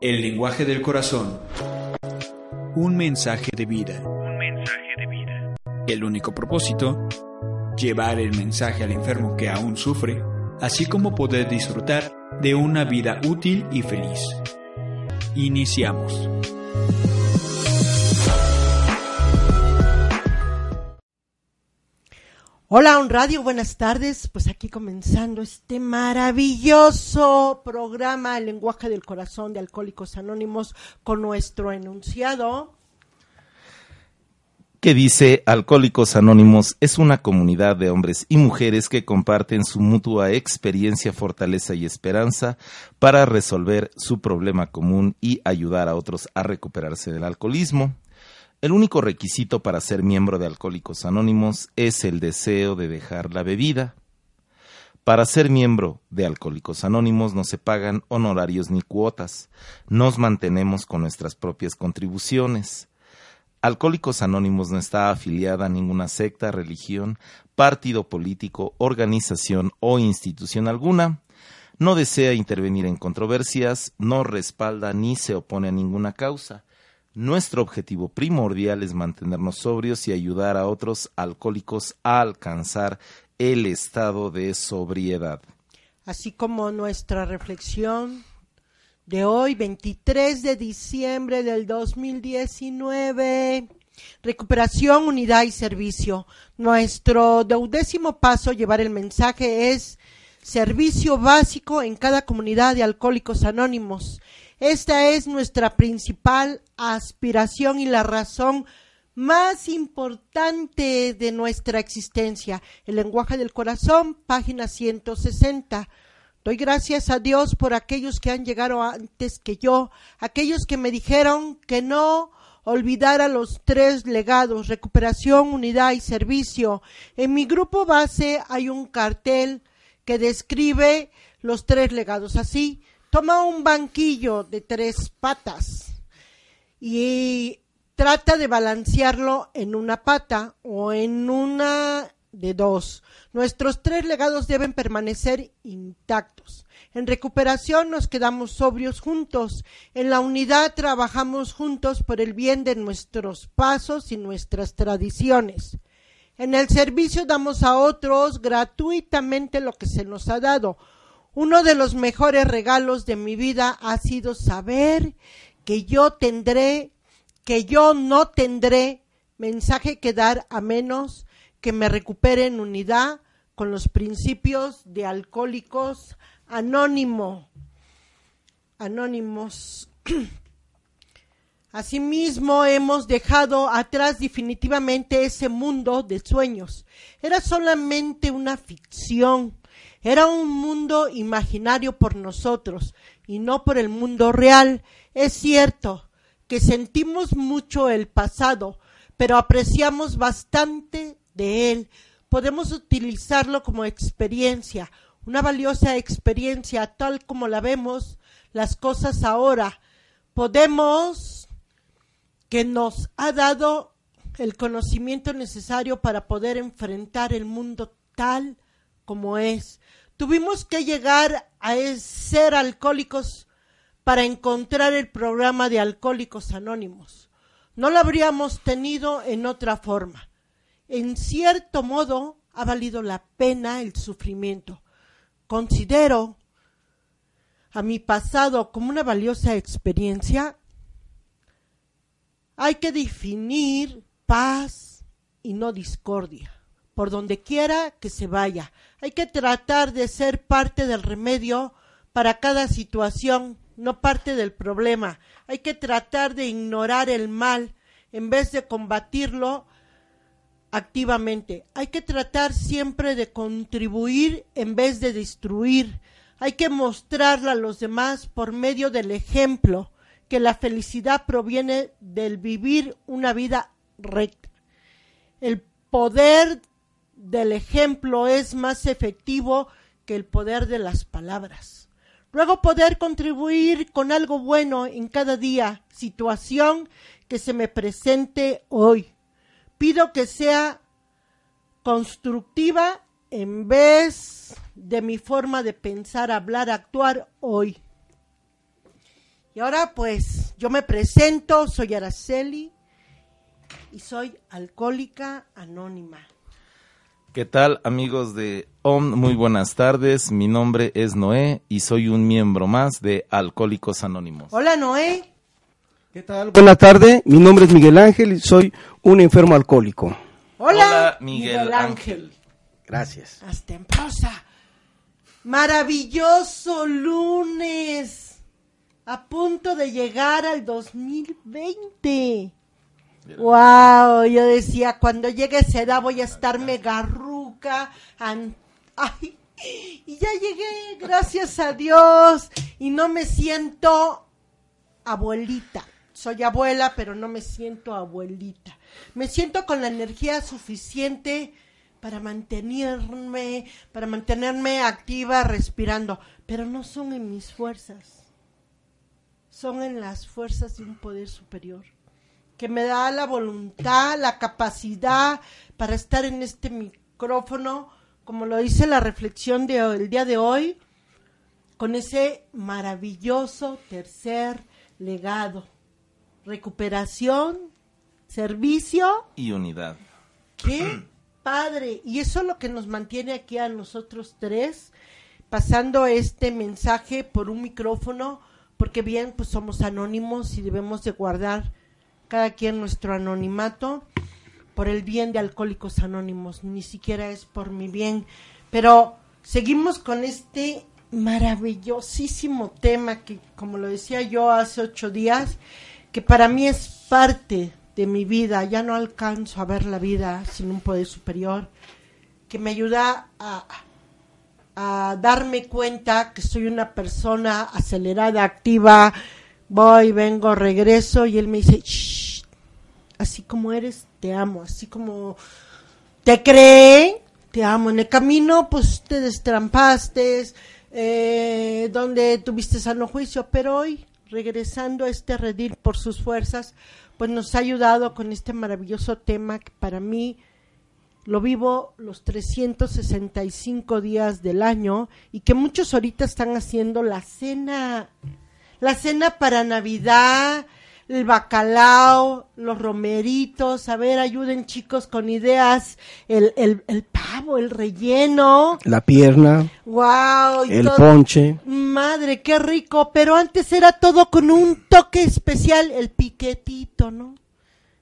El lenguaje del corazón. Un mensaje de vida. El único propósito, llevar el mensaje al enfermo que aún sufre, así como poder disfrutar de una vida útil y feliz. Iniciamos. Hola, un radio, buenas tardes. Pues aquí comenzando este maravilloso programa El lenguaje del corazón de Alcohólicos Anónimos con nuestro enunciado. que dice Alcohólicos Anónimos es una comunidad de hombres y mujeres que comparten su mutua experiencia, fortaleza y esperanza para resolver su problema común y ayudar a otros a recuperarse del alcoholismo. El único requisito para ser miembro de Alcohólicos Anónimos es el deseo de dejar la bebida. Para ser miembro de Alcohólicos Anónimos no se pagan honorarios ni cuotas. Nos mantenemos con nuestras propias contribuciones. Alcohólicos Anónimos no está afiliada a ninguna secta, religión, partido político, organización o institución alguna. No desea intervenir en controversias, no respalda ni se opone a ninguna causa. Nuestro objetivo primordial es mantenernos sobrios y ayudar a otros alcohólicos a alcanzar el estado de sobriedad. así como nuestra reflexión de hoy, 23 de diciembre del 2019. Recuperación, unidad y servicio. Nuestro duodécimo paso, llevar el mensaje, es servicio básico en cada comunidad de alcohólicos anónimos. Esta es nuestra principal aspiración y la razón más importante de nuestra existencia. El lenguaje del corazón, página 160. Doy gracias a Dios por aquellos que han llegado antes que yo, aquellos que me dijeron que no olvidara los tres legados, recuperación, unidad y servicio. En mi grupo base hay un cartel que describe los tres legados así. Toma un banquillo de tres patas y trata de balancearlo en una pata o en una de dos. Nuestros tres legados deben permanecer intactos. En recuperación nos quedamos sobrios juntos. En la unidad trabajamos juntos por el bien de nuestros pasos y nuestras tradiciones. En el servicio damos a otros gratuitamente lo que se nos ha dado. Uno de los mejores regalos de mi vida ha sido saber que yo tendré, que yo no tendré mensaje que dar a menos que me recupere en unidad con los principios de alcohólicos anónimo, anónimos. Asimismo, hemos dejado atrás definitivamente ese mundo de sueños. Era solamente una ficción, era un mundo imaginario por nosotros y no por el mundo real. Es cierto que sentimos mucho el pasado, pero apreciamos bastante de él. Podemos utilizarlo como experiencia, una valiosa experiencia tal como la vemos las cosas ahora. Podemos que nos ha dado el conocimiento necesario para poder enfrentar el mundo tal como es. Tuvimos que llegar a ser alcohólicos para encontrar el programa de Alcohólicos Anónimos. No lo habríamos tenido en otra forma. En cierto modo, ha valido la pena el sufrimiento. Considero a mi pasado como una valiosa experiencia. Hay que definir paz y no discordia. Por donde quiera que se vaya. Hay que tratar de ser parte del remedio para cada situación, no parte del problema. Hay que tratar de ignorar el mal en vez de combatirlo activamente. Hay que tratar siempre de contribuir en vez de destruir. Hay que mostrarle a los demás por medio del ejemplo que la felicidad proviene del vivir una vida recta. El poder del ejemplo es más efectivo que el poder de las palabras. Luego poder contribuir con algo bueno en cada día, situación que se me presente hoy. Pido que sea constructiva en vez de mi forma de pensar, hablar, actuar hoy. Y ahora pues yo me presento, soy Araceli y soy alcohólica anónima. ¿Qué tal amigos de OM? Muy buenas tardes. Mi nombre es Noé y soy un miembro más de Alcohólicos Anónimos. Hola Noé. ¿Qué tal? Buenas tardes, mi nombre es Miguel Ángel y soy un enfermo alcohólico. Hola, Hola, Miguel Ángel. Gracias. Hasta en prosa. Maravilloso lunes. A punto de llegar al 2020. Wow, yo decía, cuando llegue esa edad voy a estar megarruca. an- Ay, y ya llegué, gracias a Dios. Y no me siento abuelita. Soy abuela, pero no me siento abuelita. Me siento con la energía suficiente para mantenerme, para mantenerme activa, respirando, pero no son en mis fuerzas. Son en las fuerzas de un poder superior que me da la voluntad, la capacidad para estar en este micrófono, como lo dice la reflexión del día de hoy, con ese maravilloso tercer legado. Recuperación, servicio, Y unidad. qué padre. Y eso es lo que nos mantiene aquí a nosotros tres, pasando este mensaje por un micrófono, porque bien, pues somos anónimos y debemos de guardar cada quien nuestro anonimato por el bien de Alcohólicos Anónimos, ni siquiera es por mi bien. Pero seguimos con este maravillosísimo tema que, como lo decía yo hace ocho días, que para mí es parte de mi vida, ya no alcanzo a ver la vida sin un poder superior, que me ayuda a, a darme cuenta que soy una persona acelerada, activa, voy, vengo, regreso, y él me dice, "Shh, así como eres, te amo, así como te cree, te amo. En el camino, pues te destrampaste, eh, donde tuviste sano juicio, pero hoy, regresando a este redil por sus fuerzas, pues nos ha ayudado con este maravilloso tema que para mí lo vivo los 365 días del año y que muchos ahorita están haciendo la cena, la cena para Navidad, el bacalao, los romeritos, a ver, ayuden chicos con ideas, el, el, el pavo, el relleno, La pierna, wow, y el todo. ponche, Madre, qué rico, pero antes era todo con un toque especial, el piquetito, ¿no?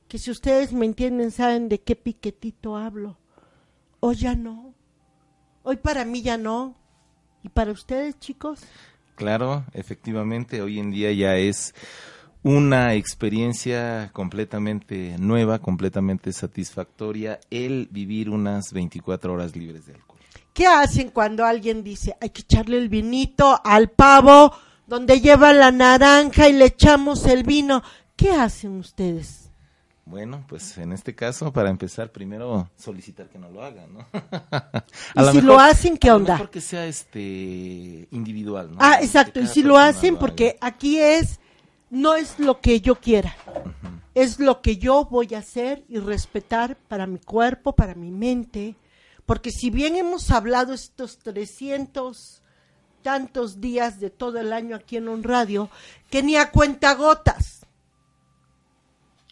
Que si ustedes me entienden, saben de qué piquetito hablo. Hoy ya no. Hoy para mí ya no. ¿Y para ustedes, chicos? Claro, efectivamente, hoy en día ya es una experiencia completamente nueva, completamente satisfactoria el vivir unas 24 horas libres de alcohol. ¿Qué hacen cuando alguien dice, hay que echarle el vinito al pavo donde lleva la naranja y le echamos el vino? ¿Qué hacen ustedes? Bueno, pues en este caso, para empezar, primero solicitar que no lo hagan, ¿no? Y si lo hacen, ¿qué onda? mejor que sea este individual, ¿no? Ah, Que exacto. Y si lo hacen, porque aquí es, no es lo que yo quiera, es lo que yo voy a hacer y respetar para mi cuerpo, para mi mente, porque si bien hemos hablado estos 300 tantos días de todo el año aquí en un radio, que ni a cuenta gotas.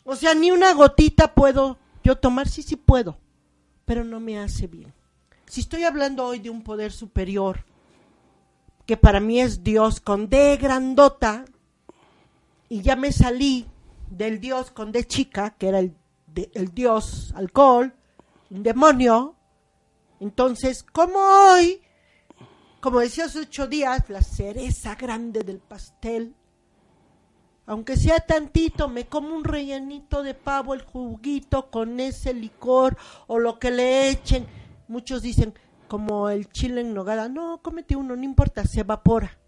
O sea, ni una gotita puedo yo tomar, sí, sí puedo, pero no me hace bien. Si estoy hablando hoy de un poder superior, que para mí es Dios con D grandota, y ya me salí del Dios con D chica, que era el, el Dios alcohol, un demonio, Entonces, como hoy, como decía hace ocho días, la cereza grande del pastel, aunque sea tantito, me como un rellenito de pavo, el juguito con ese licor o lo que le echen. Muchos dicen, como el chile en nogada, no, cómete uno, no importa, se evapora.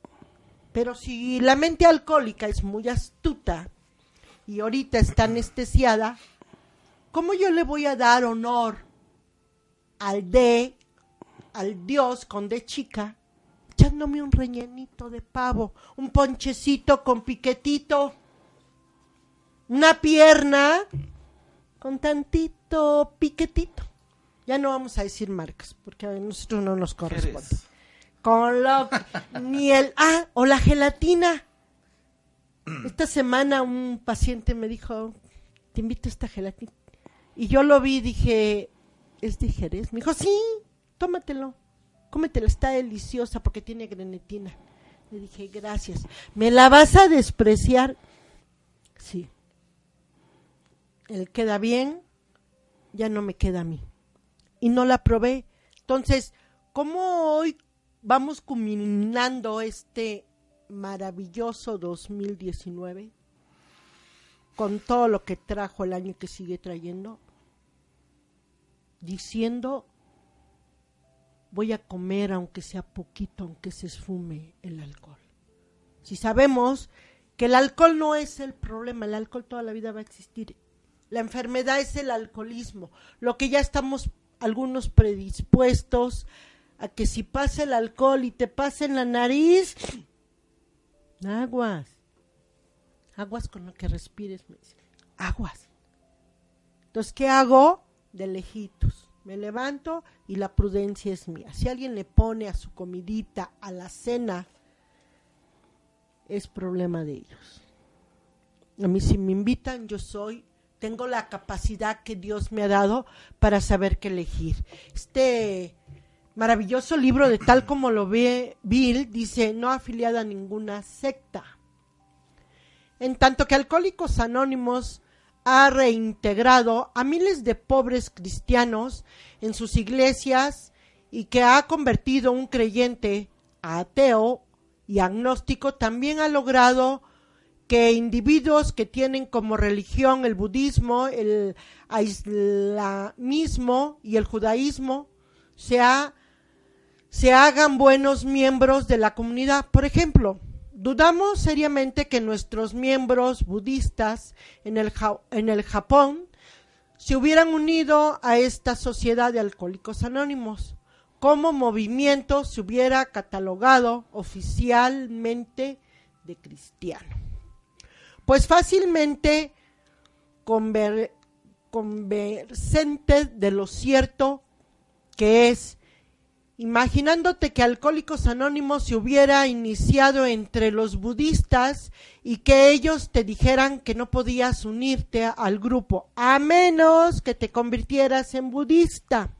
Pero si la mente alcohólica es muy astuta y ahorita está anestesiada, ¿cómo yo le voy a dar honor al de, al Dios con de chica, echándome un rellenito de pavo, un ponchecito con piquetito, una pierna con tantito piquetito? Ya no vamos a decir marcas, porque a nosotros no nos corresponde. Con lo ni el ah o la gelatina. Esta semana un paciente me dijo, "Te invito a esta gelatina." Y yo lo vi y dije, "¿Es de Jerez?" Me dijo, "Sí, tómatelo. Cómetelo, está deliciosa porque tiene grenetina." Le dije, "Gracias. ¿Me la vas a despreciar?" Sí. Él queda bien, ya no me queda a mí y no la probé. Entonces, ¿cómo hoy vamos culminando este maravilloso 2019 con todo lo que trajo el año que sigue trayendo? Diciendo, voy a comer aunque sea poquito, aunque se esfume el alcohol. Si sabemos que el alcohol no es el problema, el alcohol toda la vida va a existir. La enfermedad es el alcoholismo, lo que ya estamos algunos predispuestos a que si pasa el alcohol y te pasa en la nariz, aguas, aguas con lo que respires, me aguas. Entonces, ¿qué hago? De lejitos. Me levanto y la prudencia es mía. Si alguien le pone a su comidita, a la cena, es problema de ellos. A mí si me invitan, yo soy tengo la capacidad que Dios me ha dado para saber qué elegir. Este maravilloso libro de tal como lo ve Bill dice no afiliada a ninguna secta. En tanto que Alcohólicos Anónimos ha reintegrado a miles de pobres cristianos en sus iglesias y que ha convertido un creyente a ateo y agnóstico, también ha logrado que individuos que tienen como religión el budismo, el islamismo y el judaísmo se, ha- se hagan buenos miembros de la comunidad. Por ejemplo, dudamos seriamente que nuestros miembros budistas en el, en el Japón se hubieran unido a esta sociedad de alcohólicos anónimos. Como movimiento se hubiera catalogado oficialmente de cristiano pues fácilmente conver- de lo cierto que es, imaginándote que Alcohólicos Anónimos se hubiera iniciado entre los budistas y que ellos te dijeran que no podías unirte al grupo, a menos que te convirtieras en budista.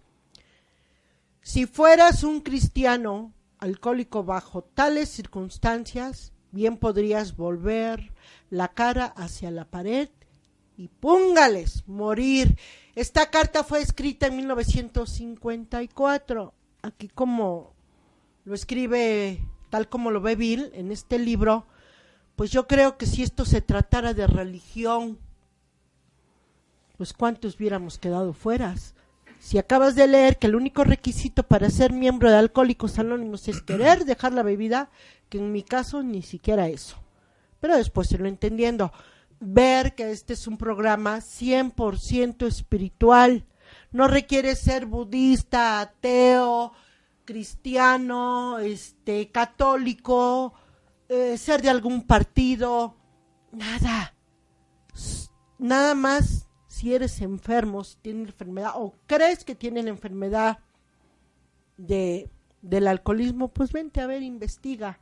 Si fueras un cristiano alcohólico bajo tales circunstancias, bien podrías volver la cara hacia la pared y póngales morir. Esta carta fue escrita en 1954. Aquí como lo escribe tal como lo ve Bill en este libro, pues yo creo que si esto se tratara de religión, pues cuántos hubiéramos quedado fueras. Si acabas de leer que el único requisito para ser miembro de Alcohólicos Anónimos es querer dejar la bebida, que en mi caso ni siquiera eso. Pero después se lo entendiendo. Ver que este es un programa 100% espiritual. No requiere ser budista, ateo, cristiano, este, católico, eh, ser de algún partido. Nada. Nada más si eres enfermo, si tienes enfermedad o crees que tienen enfermedad de, del alcoholismo, pues vente a ver, investiga,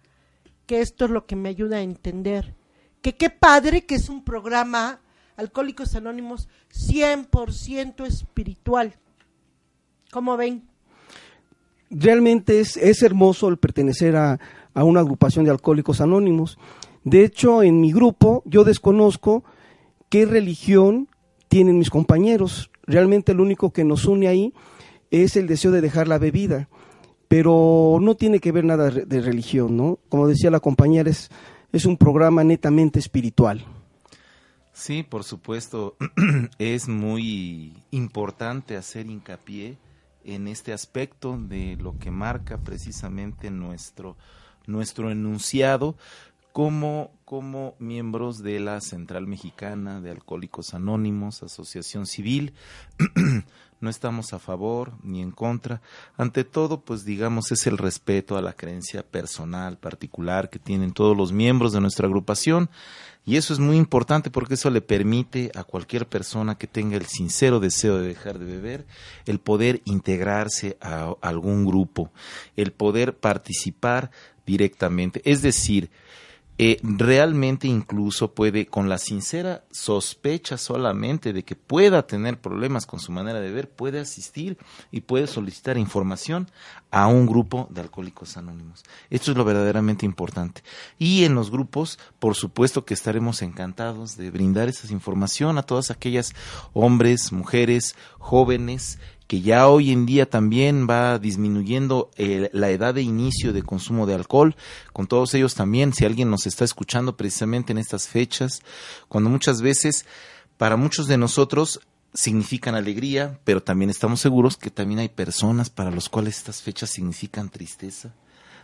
que esto es lo que me ayuda a entender. Que qué padre que es un programa Alcohólicos Anónimos 100% espiritual. ¿Cómo ven? realmente es, es hermoso el pertenecer a, a una agrupación de alcohólicos anónimos. De hecho, en mi grupo yo desconozco qué religión tienen mis compañeros. Realmente lo único que nos une ahí es el deseo de dejar la bebida, pero no tiene que ver nada de religión, ¿no? Como decía la compañera, es, es un programa netamente espiritual. Sí, por supuesto, es muy importante hacer hincapié en este aspecto de lo que marca precisamente nuestro, nuestro enunciado como, como miembros de la Central Mexicana de Alcohólicos Anónimos, Asociación Civil. no estamos a favor ni en contra. Ante todo, pues digamos, es el respeto a la creencia personal, particular que tienen todos los miembros de nuestra agrupación. Y eso es muy importante porque eso le permite a cualquier persona que tenga el sincero deseo de dejar de beber el poder integrarse a algún grupo, el poder participar directamente. Es decir, eh, realmente incluso puede, con la sincera sospecha solamente de que pueda tener problemas con su manera de ver, puede asistir y puede solicitar información a un grupo de alcohólicos anónimos. Esto es lo verdaderamente importante. Y en los grupos, por supuesto que estaremos encantados de brindar esa información a todas aquellas hombres, mujeres, jóvenes que ya hoy en día también va disminuyendo eh, la edad de inicio de consumo de alcohol, con todos ellos también, si alguien nos está escuchando precisamente en estas fechas, cuando muchas veces para muchos de nosotros significan alegría, pero también estamos seguros que también hay personas para los cuales estas fechas significan tristeza,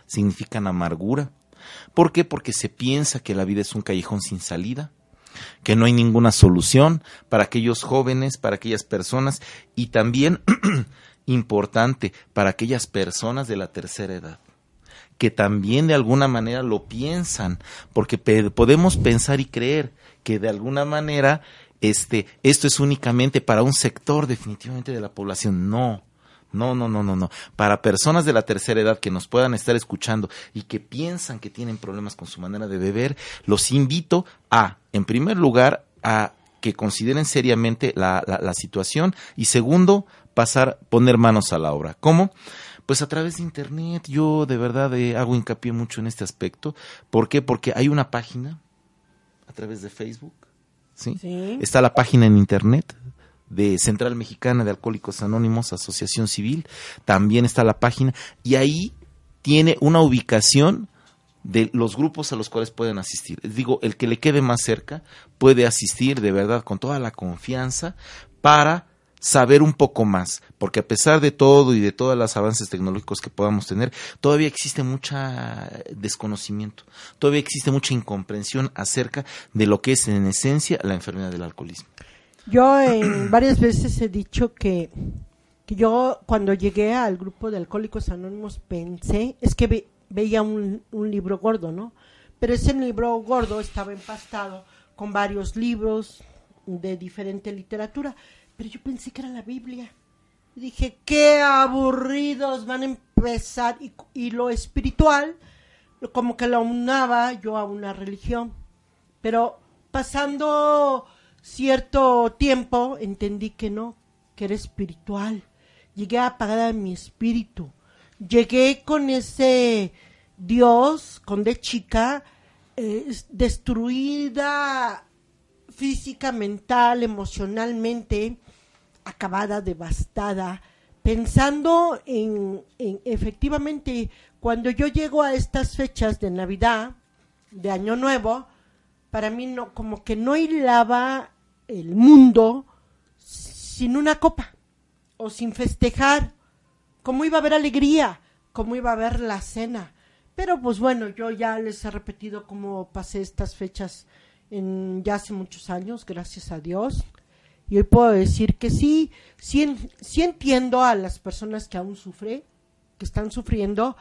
significan amargura. ¿Por qué? Porque se piensa que la vida es un callejón sin salida, que no hay ninguna solución para aquellos jóvenes, para aquellas personas y también importante para aquellas personas de la tercera edad que también de alguna manera lo piensan, porque podemos pensar y creer que de alguna manera este, esto es únicamente para un sector definitivamente de la población. No, no, no, no, no, no. Para personas de la tercera edad que nos puedan estar escuchando y que piensan que tienen problemas con su manera de beber, los invito a, en primer lugar, a que consideren seriamente la, la, situación y segundo, pasar, poner manos a la obra. ¿Cómo? Pues a través de internet, yo de verdad eh, hago hincapié mucho en este aspecto. ¿Por qué? Porque hay una página a través de Facebook, ¿sí? ¿sí? Está la página en internet de Central Mexicana de Alcohólicos Anónimos, Asociación Civil, también está la página, y ahí tiene una ubicación de los grupos a los cuales pueden asistir. Digo, el que le quede más cerca puede asistir de verdad con toda la confianza para saber un poco más, porque a pesar de todo y de todos los avances tecnológicos que podamos tener, todavía existe mucho desconocimiento, todavía existe mucha incomprensión acerca de lo que es en esencia la enfermedad del alcoholismo. Yo en varias veces he dicho que, que, yo cuando llegué al grupo de Alcohólicos Anónimos pensé, es que veía un, un libro gordo, ¿no? Pero ese libro gordo estaba empastado con varios libros de diferente literatura, pero yo pensé que era la Biblia. dije, qué aburridos van a empezar. Y, y, lo espiritual, como que lo unaba yo a una religión. Pero pasando cierto tiempo entendí que no, que era espiritual. Llegué a apagar mi espíritu. Llegué con ese Dios, con de chica, eh, destruida física, mental, emocionalmente, acabada, devastada, pensando en, en, efectivamente, cuando yo llego a estas fechas de Navidad, de Año Nuevo, para mí no, como que no hilaba el mundo sin una copa o sin festejar. ¿Cómo iba a haber alegría? ¿Cómo iba a haber la cena? Pero pues bueno, yo ya les he repetido cómo pasé estas fechas en ya hace muchos años, gracias a Dios. Y hoy puedo decir que sí, sí, sí entiendo a las personas que aún sufren, que están sufriendo,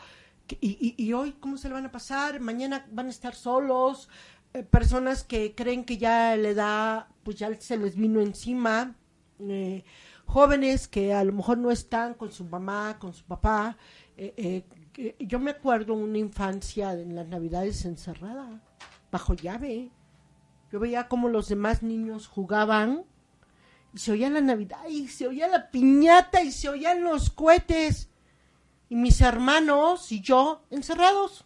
y, y, y, hoy cómo se le van a pasar, mañana van a estar solos, eh, personas que creen que ya le da, pues ya se les vino encima, eh, jóvenes que a lo mejor no están con su mamá, con su papá. Eh, yo me acuerdo una infancia en las navidades encerrada, bajo llave. Yo veía como los demás niños jugaban y se oía la Navidad y se oía la piñata y se oían los cohetes y mis hermanos y yo encerrados.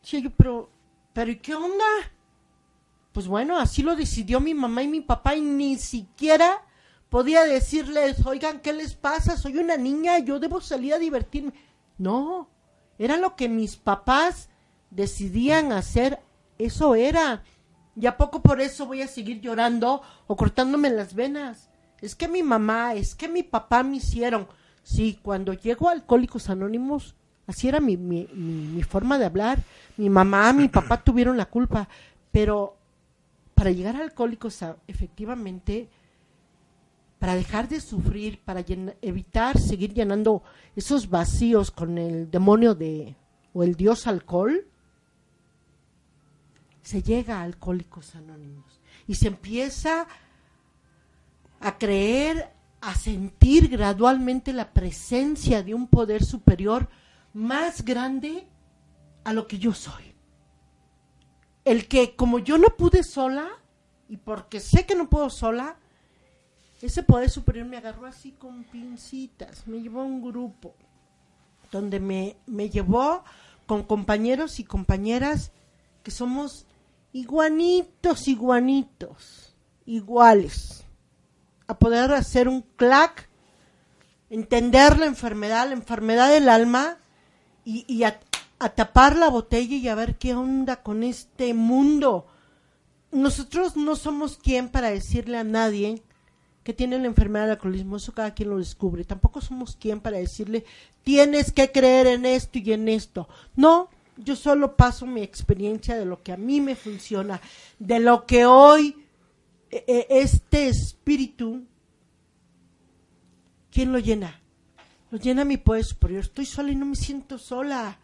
Decía yo, pero pero ¿y qué onda? Pues bueno, así lo decidió mi mamá y mi papá y ni siquiera podía decirles, oigan, ¿qué les pasa? Soy una niña, yo debo salir a divertirme. No, era lo que mis papás decidían hacer, eso era. ¿Y a poco por eso voy a seguir llorando o cortándome las venas? Es que mi mamá, es que mi papá me hicieron. Sí, cuando llego a Alcohólicos Anónimos, así era mi, mi, mi, mi forma de hablar. Mi mamá, mi papá tuvieron la culpa. Pero para llegar a Alcohólicos, efectivamente, para dejar de sufrir, para llena- evitar seguir llenando esos vacíos con el demonio de o el dios alcohol, se llega a Alcohólicos Anónimos y se empieza a creer, a sentir gradualmente la presencia de un poder superior más grande a lo que yo soy. El que como yo no pude sola, y porque sé que no puedo sola, ese poder superior me agarró así con pincitas, me llevó a un grupo donde me, me llevó con compañeros y compañeras que somos iguanitos, iguanitos, iguales, a poder hacer un clac, entender la enfermedad, la enfermedad del alma y, a, tapar la botella y a ver qué onda con este mundo. Nosotros no somos quien para decirle a nadie que tiene la enfermedad del alcoholismo, eso cada quien lo descubre. Tampoco somos quien para decirle, tienes que creer en esto y en esto. No, yo solo paso mi experiencia de lo que a mí me funciona, de lo que hoy eh, eh, este espíritu, ¿quién lo llena? Lo llena mi poder superior. Estoy sola y no me siento sola.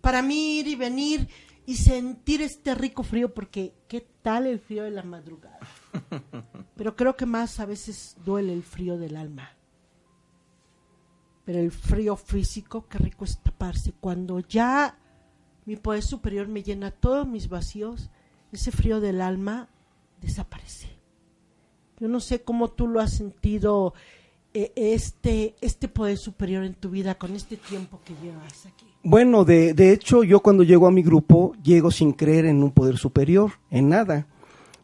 Para mí ir y venir y sentir este rico frío, porque ¿qué tal el frío de la madrugada? Pero creo que más a veces duele el frío del alma. Pero el frío físico, qué rico es taparse. Cuando ya mi poder superior me llena todos mis vacíos, ese frío del alma desaparece. Yo no sé cómo tú lo has sentido este, este poder superior en tu vida con este tiempo que llevas aquí. Bueno, de, de hecho, yo cuando llego a mi grupo, llego sin creer en un poder superior, en nada.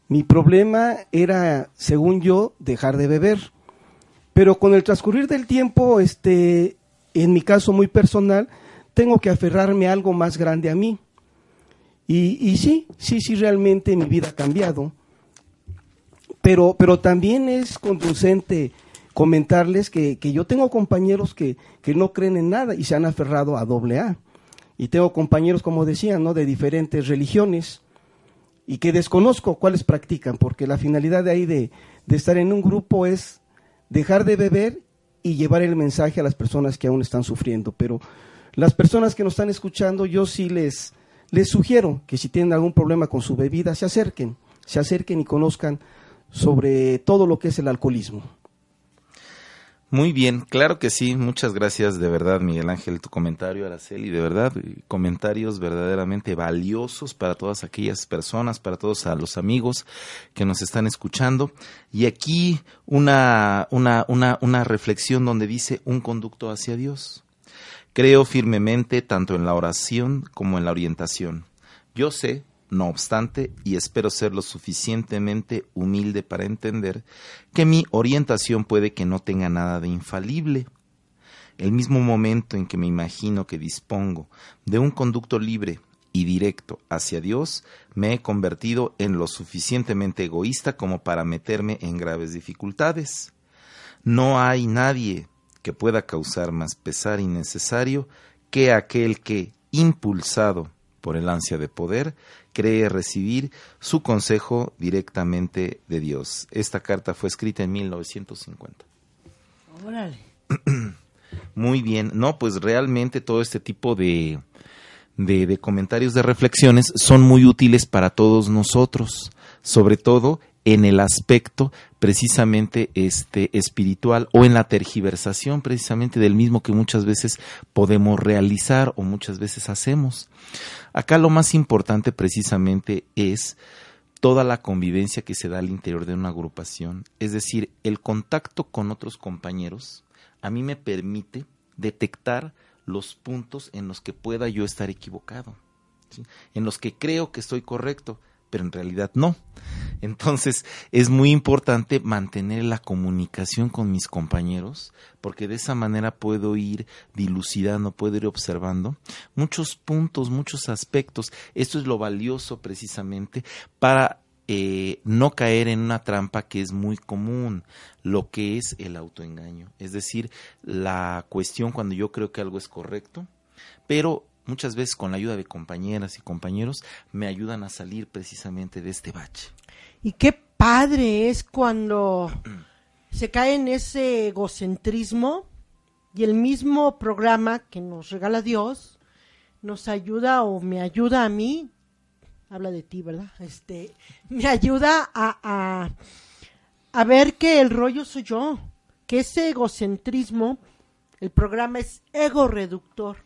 Mi problema era, según yo, dejar de beber. Pero con el transcurrir del tiempo, este, en mi caso muy personal, tengo que aferrarme a algo más grande a mí. Y, y sí, sí, sí, realmente mi vida ha cambiado. Pero, pero también es conducente comentarles que, que yo tengo compañeros que, que no creen en nada y se han aferrado a doble A. Y tengo compañeros, como decía, ¿no? de diferentes religiones y que desconozco cuáles practican, porque la finalidad de ahí de, de estar en un grupo es dejar de beber y llevar el mensaje a las personas que aún están sufriendo. Pero las personas que nos están escuchando, yo sí les, les sugiero que si tienen algún problema con su bebida, se acerquen, se acerquen y conozcan sobre todo lo que es el alcoholismo. Muy bien, claro que sí. Muchas gracias de verdad, Miguel Ángel, tu comentario, Araceli. De verdad, eh, comentarios verdaderamente valiosos para todas aquellas personas, para todos a los amigos que nos están escuchando. Y aquí una, una, una, una reflexión donde dice un conducto hacia Dios. Creo firmemente tanto en la oración como en la orientación. Yo sé, no obstante, y espero ser lo suficientemente humilde para entender que mi orientación puede que no tenga nada de infalible. El mismo momento en que me imagino que dispongo de un conducto libre y directo hacia Dios, me he convertido en lo suficientemente egoísta como para meterme en graves dificultades. No hay nadie que pueda causar más pesar innecesario que aquel que, impulsado por el ansia de poder, cree recibir su consejo directamente de Dios. Esta carta fue escrita en 1950. Órale. Muy bien, no, pues realmente todo este tipo de, de, de comentarios, de reflexiones son muy útiles para todos nosotros, sobre todo en el aspecto precisamente este espiritual o en la tergiversación precisamente del mismo que muchas veces podemos realizar o muchas veces hacemos. Acá lo más importante precisamente es toda la convivencia que se da al interior de una agrupación, es decir, el contacto con otros compañeros a mí me permite detectar los puntos en los que pueda yo estar equivocado, en los que creo que estoy correcto, pero en realidad no. Entonces es muy importante mantener la comunicación con mis compañeros porque de esa manera puedo ir dilucidando, puedo ir observando muchos puntos, muchos aspectos. Esto es lo valioso precisamente para eh, no caer en una trampa que es muy común, lo que es el autoengaño. Es decir, la cuestión cuando yo creo que algo es correcto, pero muchas veces con la ayuda de compañeras y compañeros me ayudan a salir precisamente de este bache. Y qué padre es cuando se cae en ese egocentrismo y el mismo programa que nos regala Dios nos ayuda o me ayuda a mí, habla de ti, ¿verdad? Este, me ayuda a, a, a ver que el rollo soy yo, que ese egocentrismo, el programa es ego reductor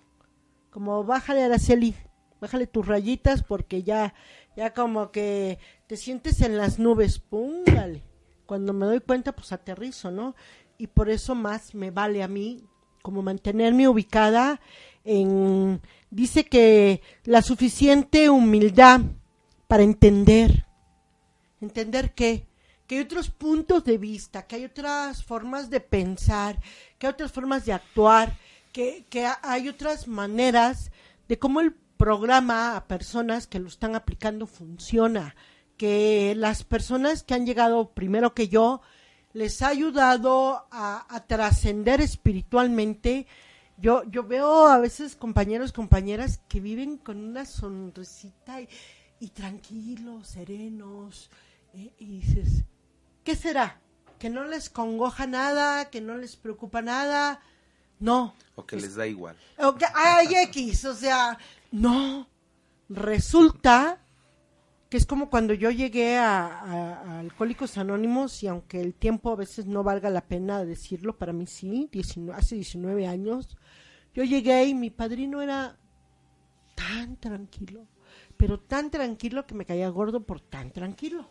como bájale Araceli, bájale tus rayitas porque ya, ya como que te sientes en las nubes, púngale. Cuando me doy cuenta, pues aterrizo, ¿no? Y por eso más me vale a mí como mantenerme ubicada en, dice que la suficiente humildad para entender, entender que, que hay otros puntos de vista, que hay otras formas de pensar, que hay otras formas de actuar, que, que hay otras maneras de cómo el programa a personas que lo están aplicando funciona, que las personas que han llegado primero que yo les ha ayudado a, a trascender espiritualmente. Yo, yo veo a veces compañeros, compañeras que viven con una sonrisita y, y tranquilos, serenos, eh, y dices, ¿qué será? ¿Que no les congoja nada? ¿Que no les preocupa nada? No. O que les da igual. O que hay X, o sea, no. Resulta que es como cuando yo llegué a, a- a Alcohólicos Anónimos y aunque el tiempo a veces no valga la pena decirlo, para mí sí, 19 hace 19 años, yo llegué y mi padrino era tan tranquilo, pero tan tranquilo que me caía gordo por tan tranquilo.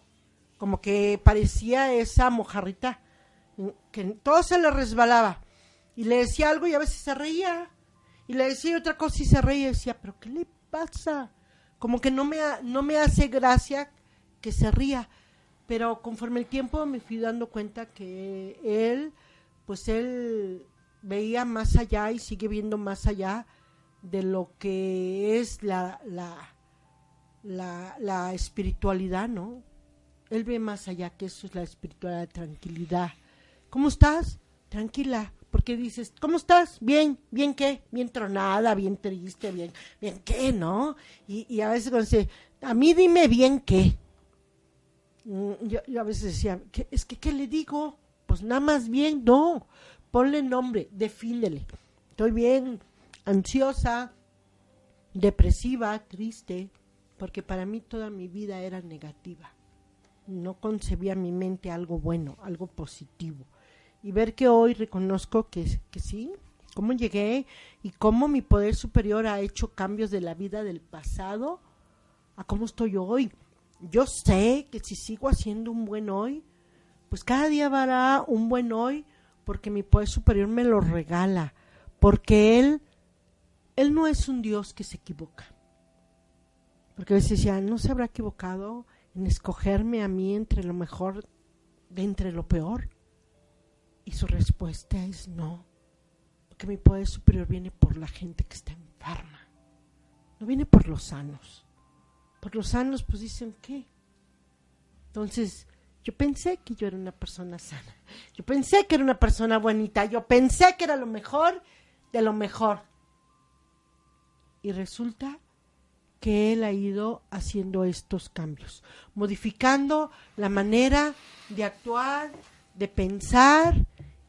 Como que parecía esa mojarrita, que todo se le resbalaba. Y le decía algo y a veces se reía. Y le decía otra cosa y se reía y decía, pero ¿qué le pasa? Como que no me, no me hace gracia que se ría. Pero conforme el tiempo me fui dando cuenta que él, pues él veía más allá y sigue viendo más allá de lo que es la, la, la, espiritualidad, ¿no? Él ve más allá que eso es la espiritualidad, tranquilidad. ¿Cómo estás? Tranquila. Porque dices, ¿cómo estás? Bien, bien qué, bien tronada, bien triste, bien, bien qué, ¿no? Y, y a veces cuando dice, a mí dime bien qué. Mm, Yo, yo a veces decía, ¿qué- es que ¿qué le digo? Pues nada más bien, no. Ponle nombre, defínele. Estoy bien ansiosa, depresiva, triste, porque para mí toda mi vida era negativa. No concebía mi mente algo bueno, algo positivo. Y ver que hoy reconozco que, que sí, cómo llegué y cómo mi poder superior ha hecho cambios de la vida del pasado a cómo estoy hoy. Yo sé que si sigo haciendo un buen hoy, pues cada día hará un buen hoy porque mi poder superior me lo regala, porque él él no es un Dios que se equivoca. Porque a veces decía, no se habrá equivocado en escogerme a mí entre lo mejor de entre lo peor. Y su respuesta es no, porque mi poder superior viene por la gente que está enferma, no viene por los sanos. Por los sanos, pues dicen, ¿qué? Entonces, yo pensé que yo era una persona sana. Yo pensé que era una persona bonita. Yo pensé que era lo mejor de lo mejor. Y resulta que él ha ido haciendo estos cambios, modificando la manera de actuar, de pensar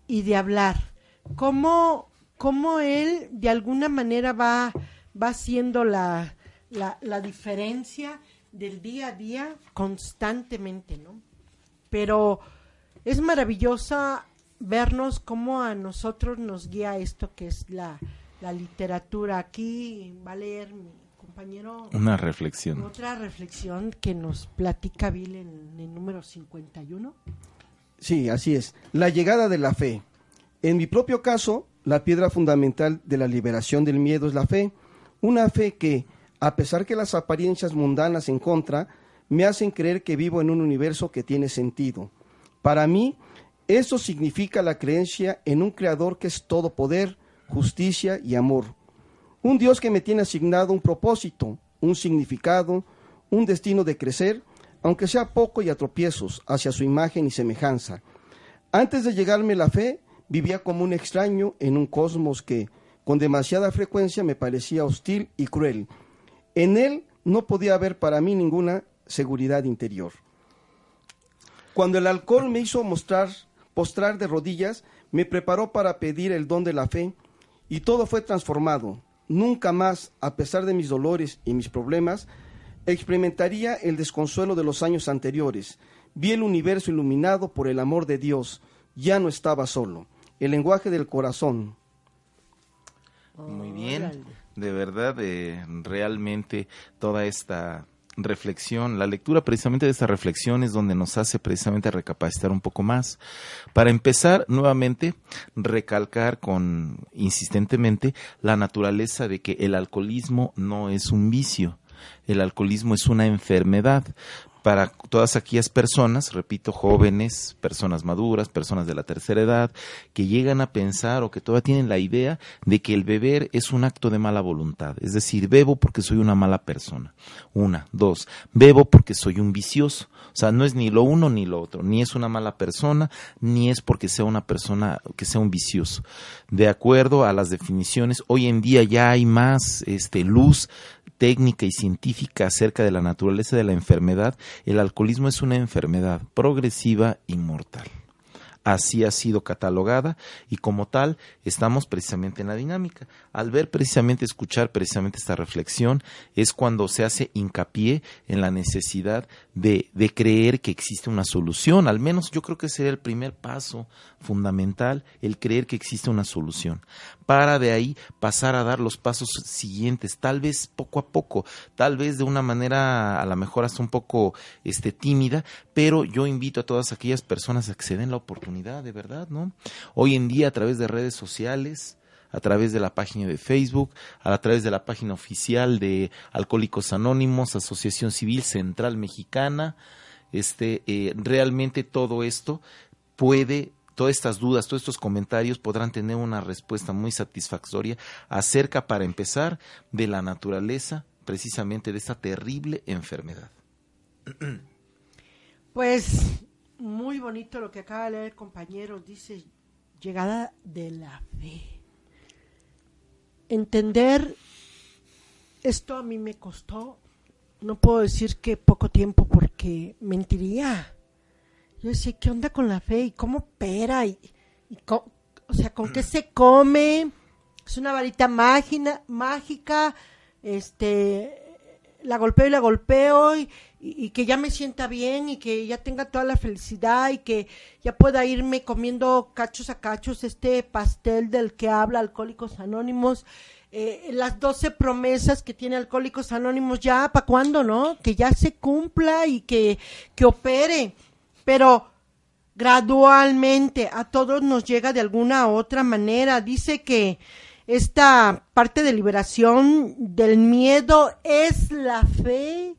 y de hablar. Cómo, cómo él de alguna manera va, va haciendo la, la, la diferencia del día a día constantemente, ¿no? Pero es maravillosa vernos cómo a nosotros nos guía esto que es la, la literatura. Aquí va a leer mi compañero Una reflexión. otra reflexión que nos platica Bill en el número 51. Sí, así es. La llegada de la fe. En mi propio caso, la piedra fundamental de la liberación del miedo es la fe. Una fe que, a pesar que las apariencias mundanas en contra, me hacen creer que vivo en un universo que tiene sentido. Para mí, eso significa la creencia en un creador que es todo poder, justicia y amor. Un Dios que me tiene asignado un propósito, un significado, un destino de crecer, aunque sea poco y a tropiezos, hacia su imagen y semejanza. Antes de llegarme la fe, vivía como un extraño en un cosmos que, con demasiada frecuencia, me parecía hostil y cruel. En él no podía haber para mí ninguna seguridad interior. Cuando el alcohol me hizo mostrar, postrar de rodillas, me preparó para pedir el don de la fe y todo fue transformado. Nunca más, a pesar de mis dolores y mis problemas, experimentaría el desconsuelo de los años anteriores. Vi el universo iluminado por el amor de Dios. Ya no estaba solo. El lenguaje del corazón. Muy bien, de verdad, eh, realmente toda esta reflexión, la lectura precisamente de esta reflexión es donde nos hace precisamente recapacitar un poco más. Para empezar, nuevamente, recalcar con insistentemente la naturaleza de que el alcoholismo no es un vicio, el alcoholismo es una enfermedad para todas aquellas personas, repito, jóvenes, personas maduras, personas de la tercera edad, que llegan a pensar o que todavía tienen la idea de que el beber es un acto de mala voluntad. Es decir, bebo porque soy una mala persona. Una, dos, bebo porque soy un vicioso. O sea, no es ni lo uno ni lo otro, ni es una mala persona, ni es porque sea una persona que sea un vicioso. De acuerdo a las definiciones, hoy en día ya hay más este luz técnica y científica acerca de la naturaleza de la enfermedad, el alcoholismo es una enfermedad progresiva y mortal así ha sido catalogada y como tal estamos precisamente en la dinámica. Al ver precisamente, escuchar precisamente esta reflexión, es cuando se hace hincapié en la necesidad de, de creer que existe una solución. Al menos yo creo que sería el primer paso fundamental, el creer que existe una solución. Para de ahí pasar a dar los pasos siguientes, tal vez poco a poco, tal vez de una manera a lo mejor hasta un poco este, tímida, pero yo invito a todas aquellas personas a que se den la oportunidad de verdad, ¿no? Hoy en día a través de redes sociales, a través de la página de Facebook, a través de la página oficial de Alcohólicos Anónimos, Asociación Civil Central Mexicana, este, eh, realmente todo esto puede todas estas dudas, todos estos comentarios podrán tener una respuesta muy satisfactoria acerca, para empezar, de la naturaleza precisamente de esta terrible enfermedad. Pues muy bonito lo que acaba de leer el compañero, dice llegada de la fe. Entender esto a mí me costó, no puedo decir que poco tiempo porque mentiría. Yo decía, ¿qué onda con la fe? ¿Y cómo opera? ¿Y, o sea, ¿con qué se come? Es una varita mágica, mágica este, la golpeo y la golpeo y, que ya me sienta bien y que ya tenga toda la felicidad y que ya pueda irme comiendo cachos a cachos este pastel del que habla Alcohólicos Anónimos. Eh, las doce promesas que tiene Alcohólicos Anónimos ya, ¿para cuándo, no? Que ya se cumpla y que, que opere. Pero gradualmente a todos nos llega de alguna otra manera. Dice que esta parte de liberación del miedo es la fe.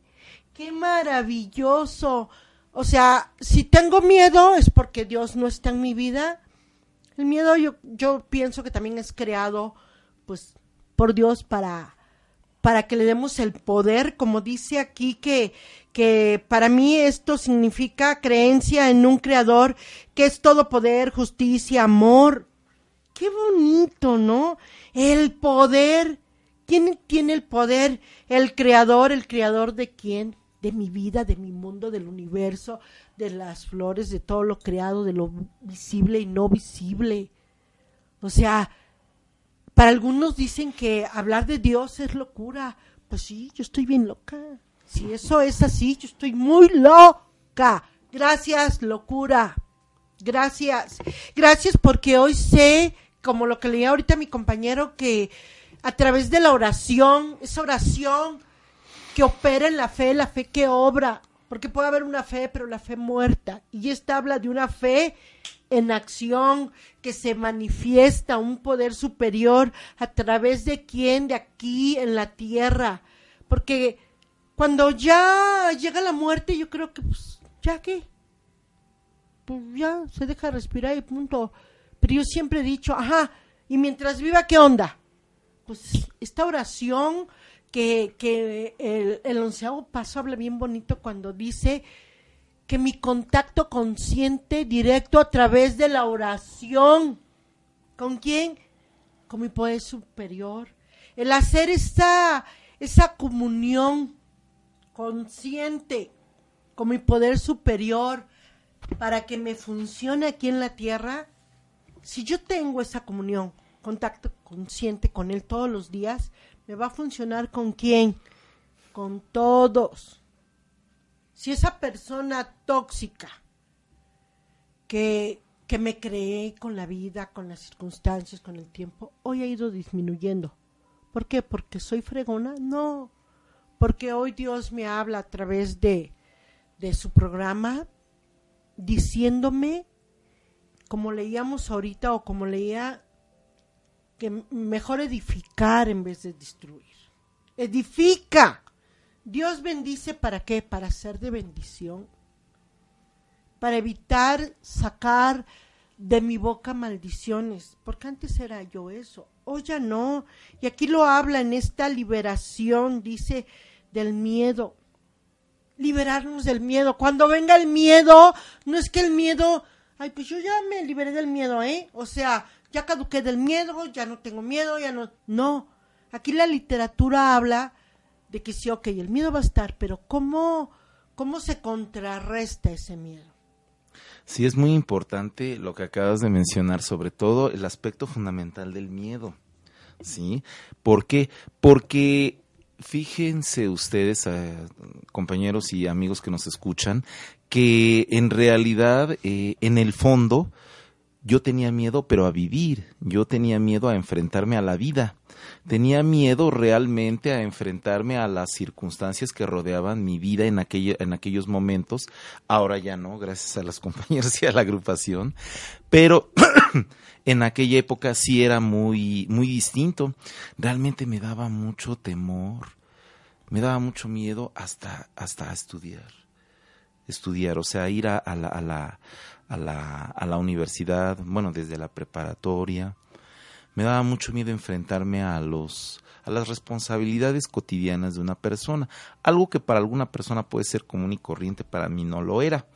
Qué maravilloso. O sea, si tengo miedo es porque Dios no está en mi vida. El miedo yo, yo pienso que también es creado pues por Dios para para que le demos el poder, como dice aquí que que para mí esto significa creencia en un creador que es todo poder, justicia, amor. Qué bonito, ¿no? El poder. ¿Quién tiene el poder? El creador, el creador de quién? De mi vida, de mi mundo, del universo, de las flores, de todo lo creado, de lo visible y no visible. O sea, para algunos dicen que hablar de Dios es locura. Pues sí, yo estoy bien loca. Si eso es así, yo estoy muy loca. Gracias, locura. Gracias. Gracias porque hoy sé como lo que leía ahorita mi compañero, que a través de la oración, esa oración que opera en la fe, la fe que obra, porque puede haber una fe, pero la fe muerta. Y esta habla de una fe en acción que se manifiesta un poder superior a través de quién, de aquí en la tierra. Porque cuando ya llega la muerte, yo creo que, pues, ¿ya qué? Pues ya se deja respirar y punto. Pero yo siempre he dicho, ajá, y mientras viva, ¿qué onda? Pues esta oración que, que el, el onceavo paso habla bien bonito cuando dice que mi contacto consciente directo a través de la oración. ¿Con quién? Con mi poder superior. El hacer esa, esa comunión consciente con mi poder superior para que me funcione aquí en la tierra. Si yo tengo esa comunión, contacto consciente con Él todos los días, me va a funcionar con quién? Con todos si esa persona tóxica que, que me creé con la vida, con las circunstancias, con el tiempo, hoy ha ido disminuyendo. ¿Por qué? ¿Porque soy fregona? No. Porque hoy Dios me habla a través de, de su programa diciéndome, como leíamos ahorita o como leía, que mejor edificar en vez de destruir. Edifica. Dios bendice para qué? Para ser de bendición. Para evitar sacar de mi boca maldiciones. Porque antes era yo eso. Hoy ya no. Y aquí lo habla en esta liberación, dice, del miedo. Liberarnos del miedo. Cuando venga el miedo, no es que el miedo, ay, pues yo ya me liberé del miedo, ¿eh? O sea, ya caduqué del miedo, ya no tengo miedo, ya no. No. Aquí la literatura habla de que sí, ok, el miedo va a estar, pero ¿cómo, cómo se contrarresta ese miedo? Sí, es muy importante lo que acabas de mencionar, sobre todo el aspecto fundamental del miedo. ¿Sí? ¿Por qué? Porque fíjense ustedes, eh, compañeros y amigos que nos escuchan, que en realidad, eh, en el fondo, yo tenía miedo, pero a vivir, yo tenía miedo a enfrentarme a la vida, tenía miedo realmente a enfrentarme a las circunstancias que rodeaban mi vida en, en aquellos momentos, ahora ya no, gracias a las compañeras y a la agrupación, pero en aquella época sí era muy, muy distinto, realmente me daba mucho temor, me daba mucho miedo hasta, hasta estudiar, estudiar, o sea, ir a, a la a la, a la universidad, bueno, desde la preparatoria. Me daba mucho miedo enfrentarme a los a las responsabilidades cotidianas de una persona, algo que para alguna persona puede ser común y corriente, para mí no lo era.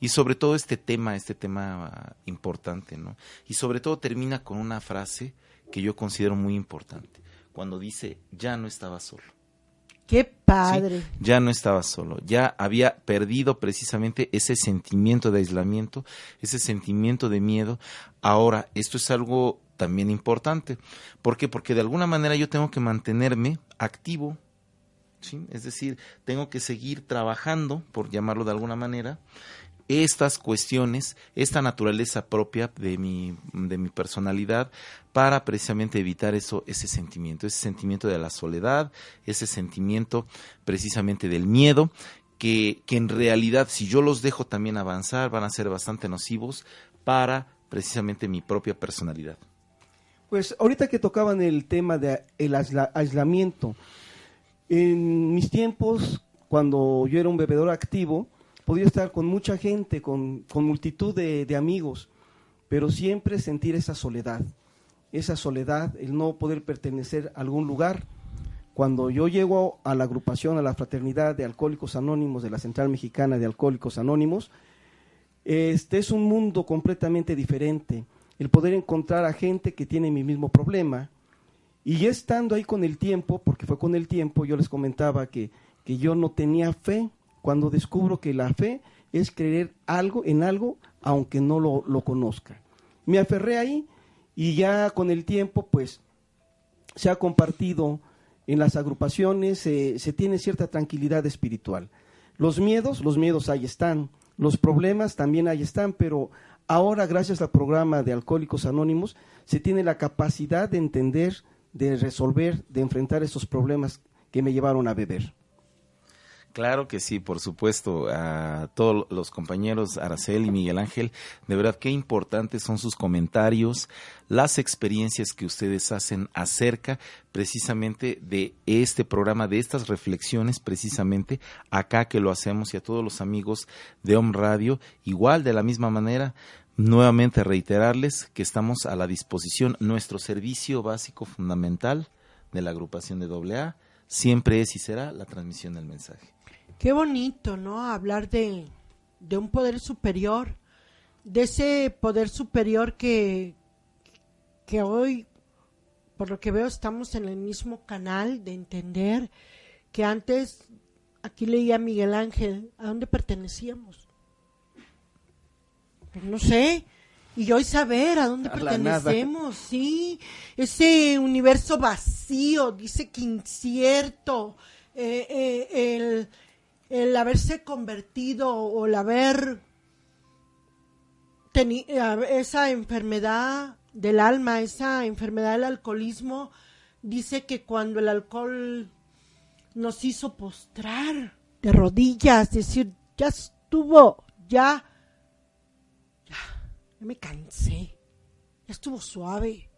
Y sobre todo este tema, este tema importante, ¿no? Y sobre todo termina con una frase que yo considero muy importante, cuando dice, ya no estaba solo. Qué padre. Ya no estaba solo, ya había perdido precisamente ese sentimiento de aislamiento, ese sentimiento de miedo. Ahora, esto es algo también importante. ¿Por qué? Porque de alguna manera yo tengo que mantenerme activo, ¿sí? Es decir, tengo que seguir trabajando, por llamarlo de alguna manera, estas cuestiones, esta naturaleza propia de mi, de mi personalidad para precisamente evitar eso, ese sentimiento, ese sentimiento de la soledad, ese sentimiento precisamente del miedo, que, que en realidad si yo los dejo también avanzar van a ser bastante nocivos para precisamente mi propia personalidad. Pues ahorita que tocaban el tema de el aislamiento, en mis tiempos, cuando yo era un bebedor activo, podía estar con mucha gente, con, multitud de, amigos, pero siempre sentir esa soledad, esa soledad, el no poder pertenecer a algún lugar. Cuando yo llego a la agrupación, a la fraternidad de Alcohólicos Anónimos, de la Central Mexicana de Alcohólicos Anónimos, este es un mundo completamente diferente. El poder encontrar a gente que tiene mi mismo problema. Y estando ahí con el tiempo, porque fue con el tiempo, yo les comentaba que, que yo no tenía fe, cuando descubro que la fe es creer algo en algo aunque no lo, conozca. Me aferré ahí y ya con el tiempo pues se ha compartido en las agrupaciones, se tiene cierta tranquilidad espiritual. Los miedos, los miedos ahí están, los problemas también ahí están, pero ahora gracias al programa de Alcohólicos Anónimos se tiene la capacidad de entender, de resolver, de enfrentar esos problemas que me llevaron a beber. Claro que sí, por supuesto. A todos los compañeros Aracel y Miguel Ángel, de verdad qué importantes son sus comentarios, las experiencias que ustedes hacen acerca precisamente de este programa, de estas reflexiones precisamente acá que lo hacemos y a todos los amigos de Home Radio, igual de la misma manera. Nuevamente reiterarles que estamos a la disposición, nuestro servicio básico fundamental de la agrupación de AA siempre es y será la transmisión del mensaje. Qué bonito, ¿no? Hablar de, de un poder superior, de ese poder superior que, que hoy, por lo que veo, estamos en el mismo canal de entender que antes, aquí leía Miguel Ángel, ¿a dónde pertenecíamos? Pues no sé, y hoy saber a dónde A pertenecemos, sí, ese universo vacío, dice que incierto, eh, eh, el, el haberse convertido o el haber tenido esa enfermedad del alma, esa enfermedad del alcoholismo, dice que cuando el alcohol nos hizo postrar de rodillas, decir, ya estuvo, ya me cansé, ya estuvo suave.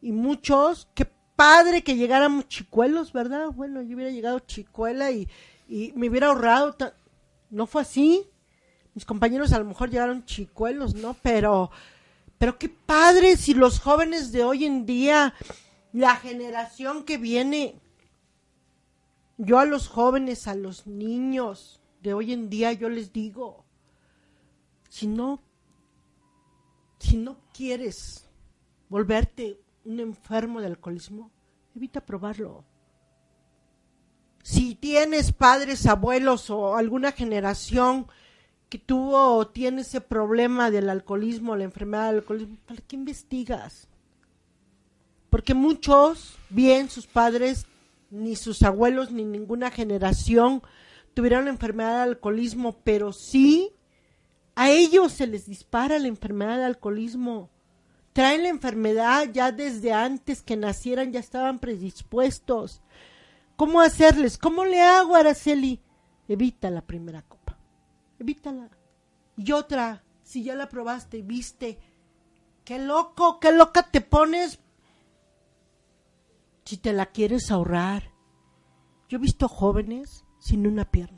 Y muchos, qué padre que llegáramos chicuelos, ¿verdad? Bueno, yo hubiera llegado chicuela y, y me hubiera ahorrado. No fue así. Mis compañeros a lo mejor llegaron chicuelos, ¿no? Pero, pero qué padre si los jóvenes de hoy en día, la generación que viene, yo a los jóvenes, a los niños de hoy en día, yo les digo, si no, si no quieres volverte un enfermo de alcoholismo, evita probarlo. Si tienes padres, abuelos o alguna generación que tuvo o tiene ese problema del alcoholismo, la enfermedad del alcoholismo, ¿para qué investigas? Porque muchos, bien sus padres, ni sus abuelos, ni ninguna generación tuvieron la enfermedad del alcoholismo, pero sí a ellos se les dispara la enfermedad del alcoholismo. Traen la enfermedad ya desde antes que nacieran, ya estaban predispuestos. ¿Cómo hacerles? ¿Cómo le hago, Araceli? Evita la primera copa. Evítala. Y otra, si ya la probaste y viste, qué loco, qué loca te pones si te la quieres ahorrar. Yo he visto jóvenes sin una pierna.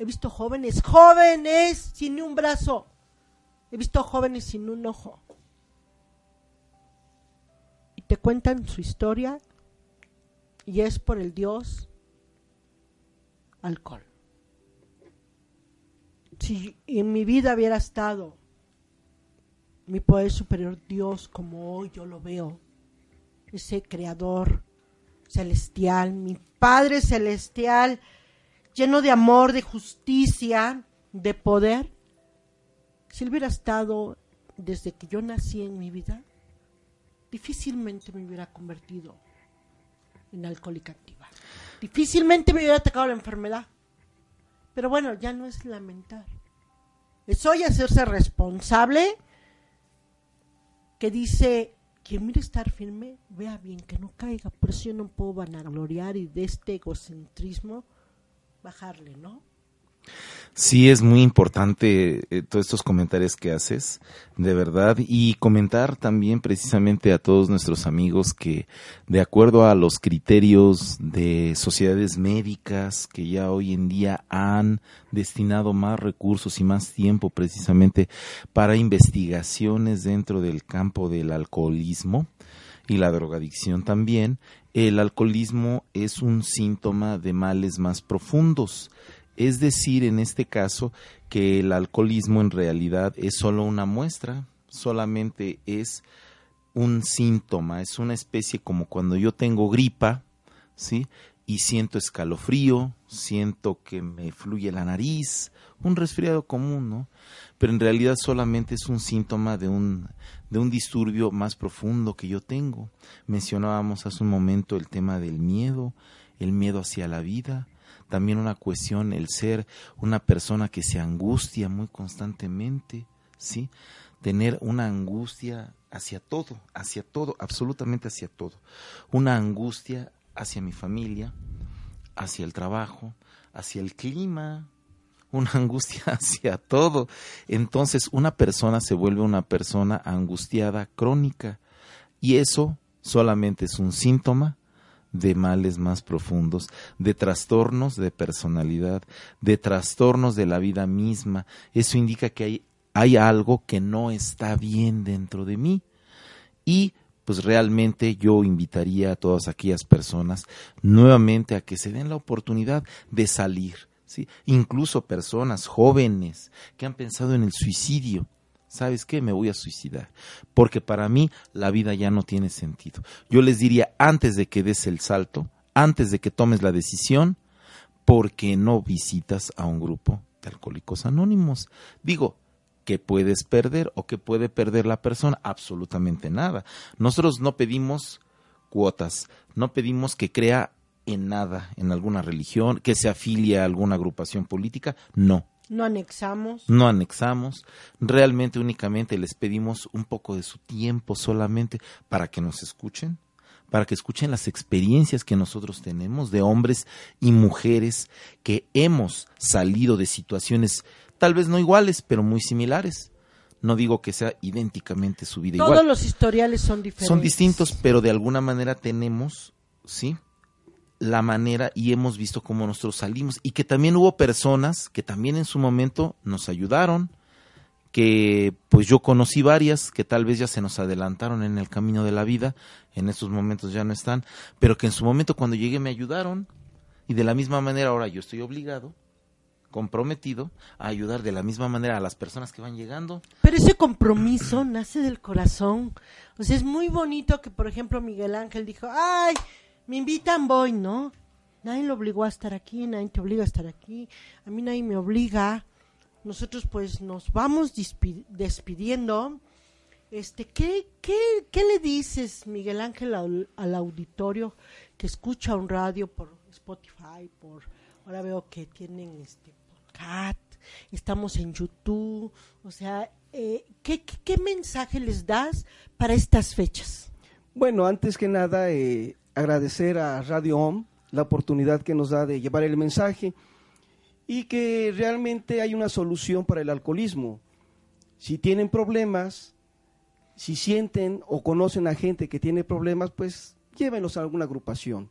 He visto jóvenes, jóvenes sin un brazo. He visto jóvenes sin un ojo. Y te cuentan su historia y es por el Dios alcohol. Si en mi vida hubiera estado mi poder superior Dios como hoy yo lo veo, ese creador celestial, mi Padre celestial, lleno de amor, de justicia, de poder, si él hubiera estado desde que yo nací en mi vida, difícilmente me hubiera convertido en alcohólica activa. Difícilmente me hubiera atacado la enfermedad. Pero bueno, ya no es lamentar. Es hoy hacerse responsable que dice, quien mire estar firme, vea bien que no caiga. Por eso yo no puedo vanagloriar y de este egocentrismo bajarle, ¿no? Sí, es muy importante eh, todos estos comentarios que haces, de verdad, y comentar también precisamente a todos nuestros amigos que de acuerdo a los criterios de sociedades médicas que ya hoy en día han destinado más recursos y más tiempo precisamente para investigaciones dentro del campo del alcoholismo y la drogadicción también, el alcoholismo es un síntoma de males más profundos. Es decir, en este caso, que el alcoholismo en realidad es solo una muestra, solamente es un síntoma, es una especie como cuando yo tengo gripa, ¿sí? Y siento escalofrío, siento que me fluye la nariz, un resfriado común, ¿no? Pero en realidad solamente es un síntoma de un, de un disturbio más profundo que yo tengo. Mencionábamos hace un momento el tema del miedo, el miedo hacia la vida, también una cuestión el ser una persona que se angustia muy constantemente, ¿sí? Tener una angustia hacia todo, hacia todo, absolutamente hacia todo. Una angustia hacia mi familia, hacia el trabajo, hacia el clima, una angustia hacia todo. Entonces una persona se vuelve una persona angustiada crónica y eso solamente es un síntoma de males más profundos, de trastornos de personalidad, de trastornos de la vida misma. Eso indica que hay, hay algo que no está bien dentro de mí. Y pues realmente yo invitaría a todas aquellas personas nuevamente a que se den la oportunidad de salir, incluso personas jóvenes que han pensado en el suicidio. ¿Sabes qué? Me voy a suicidar. Porque para mí la vida ya no tiene sentido. Yo les diría, antes de que des el salto, antes de que tomes la decisión, ¿por qué no visitas a un grupo de alcohólicos anónimos? Digo, ¿qué puedes perder o qué puede perder la persona? Absolutamente nada. Nosotros no pedimos cuotas, no pedimos que crea en nada, en alguna religión, que se afilie a alguna agrupación política, no. No anexamos. No anexamos, realmente únicamente les pedimos un poco de su tiempo solamente para que nos escuchen, para que escuchen las experiencias que nosotros tenemos de hombres y mujeres que hemos salido de situaciones tal vez no iguales, pero muy similares. No digo que sea idénticamente su vida Todos igual. los historiales son diferentes. Son distintos, pero de alguna manera tenemos, ¿sí? La manera y hemos visto cómo nosotros salimos y que también hubo personas que también en su momento nos ayudaron, que pues yo conocí varias que tal vez ya se nos adelantaron en el camino de la vida, en estos momentos ya no están, pero que en su momento cuando llegué me ayudaron y de la misma manera ahora yo estoy obligado, comprometido a ayudar de la misma manera a las personas que van llegando. Pero ese compromiso nace del corazón. O sea, es muy bonito que, por ejemplo, Miguel Ángel dijo, ay, me invitan, voy, ¿no? Nadie lo obligó a estar aquí, nadie te obliga a estar aquí, a mí nadie me obliga. Nosotros pues nos vamos despidiendo. Este, ¿qué, qué, ¿Qué le dices, Miguel Ángel, al, al auditorio que escucha un radio por Spotify, por ahora veo que tienen este podcast, estamos en YouTube, o sea, eh, ¿qué, qué, qué mensaje les das para estas fechas? Bueno, antes que nada, eh, agradecer a Radio OM la oportunidad que nos da de llevar el mensaje y que realmente hay una solución para el alcoholismo. Si tienen problemas, si sienten o conocen a gente que tiene problemas, pues llévenlos a alguna agrupación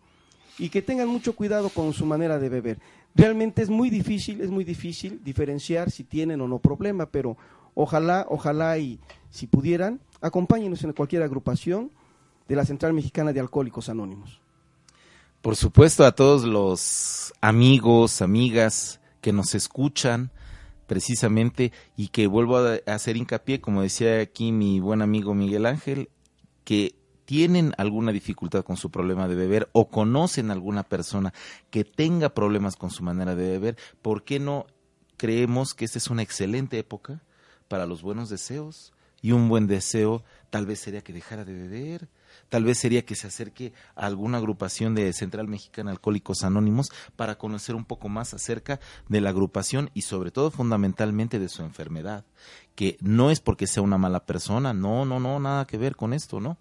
y que tengan mucho cuidado con su manera de beber. Realmente es muy difícil, es muy difícil diferenciar si tienen o no problema, pero ojalá, ojalá y si pudieran, acompáñenos en cualquier agrupación de la Central Mexicana de Alcohólicos Anónimos. Por supuesto a todos los amigos, amigas que nos escuchan precisamente y que vuelvo a a hacer hincapié, como decía aquí mi buen amigo Miguel Ángel, que tienen alguna dificultad con su problema de beber o conocen alguna persona que tenga problemas con su manera de beber, ¿por qué no creemos que esta es una excelente época para los buenos deseos? Y un buen deseo tal vez sería que dejara de beber, tal vez sería que se acerque a alguna agrupación de Central Mexicana Alcohólicos Anónimos para conocer un poco más acerca de la agrupación y sobre todo fundamentalmente de su enfermedad, que no es porque sea una mala persona, no, no, no, nada que ver con esto, ¿no?